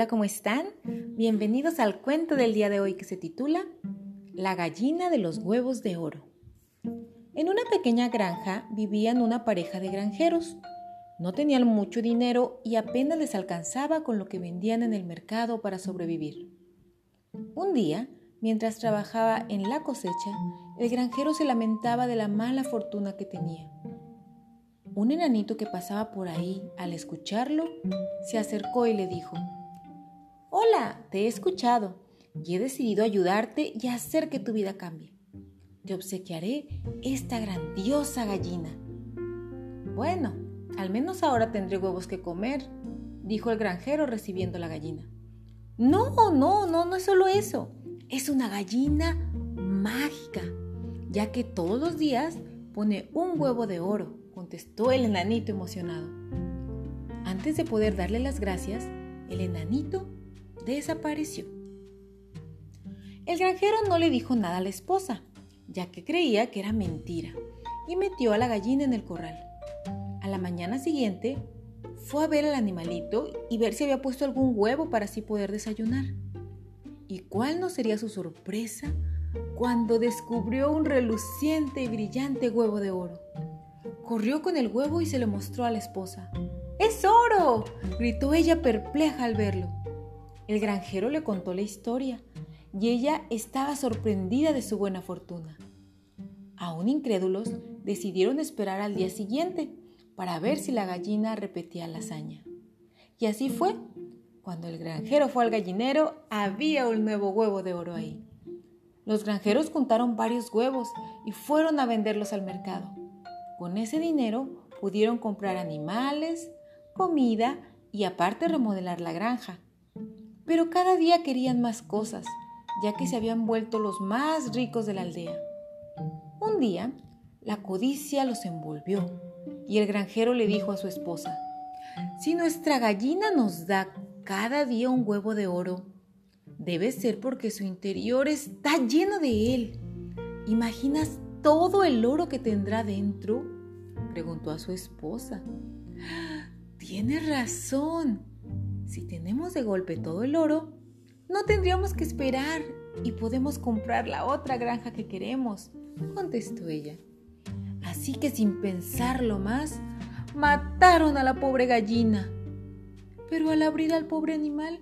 Hola, ¿cómo están? Bienvenidos al cuento del día de hoy que se titula La gallina de los huevos de oro. En una pequeña granja vivían una pareja de granjeros. No tenían mucho dinero y apenas les alcanzaba con lo que vendían en el mercado para sobrevivir. Un día, mientras trabajaba en la cosecha, el granjero se lamentaba de la mala fortuna que tenía. Un enanito que pasaba por ahí, al escucharlo, se acercó y le dijo, Te he escuchado y he decidido ayudarte y hacer que tu vida cambie. Te obsequiaré esta grandiosa gallina. Bueno, al menos ahora tendré huevos que comer, dijo el granjero recibiendo la gallina. No, no, no, no es solo eso. Es una gallina mágica, ya que todos los días pone un huevo de oro, contestó el enanito emocionado. Antes de poder darle las gracias, el enanito desapareció. El granjero no le dijo nada a la esposa, ya que creía que era mentira, y metió a la gallina en el corral. A la mañana siguiente, fue a ver al animalito y ver si había puesto algún huevo para así poder desayunar. ¿Y cuál no sería su sorpresa cuando descubrió un reluciente y brillante huevo de oro? Corrió con el huevo y se lo mostró a la esposa. ¡Es oro! gritó ella perpleja al verlo. El granjero le contó la historia y ella estaba sorprendida de su buena fortuna. Aún incrédulos, decidieron esperar al día siguiente para ver si la gallina repetía la hazaña. Y así fue. Cuando el granjero fue al gallinero, había un nuevo huevo de oro ahí. Los granjeros juntaron varios huevos y fueron a venderlos al mercado. Con ese dinero pudieron comprar animales, comida y aparte remodelar la granja. Pero cada día querían más cosas, ya que se habían vuelto los más ricos de la aldea. Un día, la codicia los envolvió y el granjero le dijo a su esposa, si nuestra gallina nos da cada día un huevo de oro, debe ser porque su interior está lleno de él. ¿Imaginas todo el oro que tendrá dentro? preguntó a su esposa. Tienes razón, si tenemos de golpe todo el oro, no tendríamos que esperar y podemos comprar la otra granja que queremos, contestó ella. Así que sin pensarlo más, mataron a la pobre gallina. Pero al abrir al pobre animal,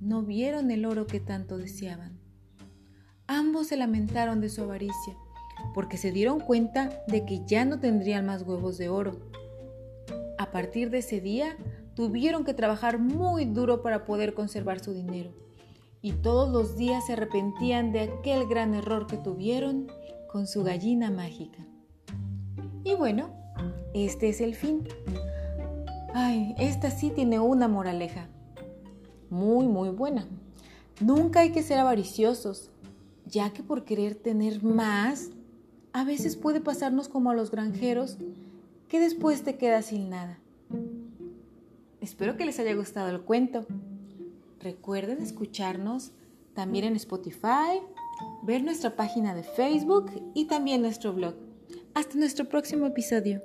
no vieron el oro que tanto deseaban. Ambos se lamentaron de su avaricia, porque se dieron cuenta de que ya no tendrían más huevos de oro. A partir de ese día, tuvieron que trabajar muy duro para poder conservar su dinero y todos los días se arrepentían de aquel gran error que tuvieron con su gallina mágica. Y bueno, este es el fin. Ay, esta sí tiene una moraleja. Muy, muy buena. Nunca hay que ser avariciosos, ya que por querer tener más, a veces puede pasarnos como a los granjeros, que después te quedas sin nada. Espero que les haya gustado el cuento. Recuerden escucharnos también en Spotify, ver nuestra página de Facebook y también nuestro blog. Hasta nuestro próximo episodio.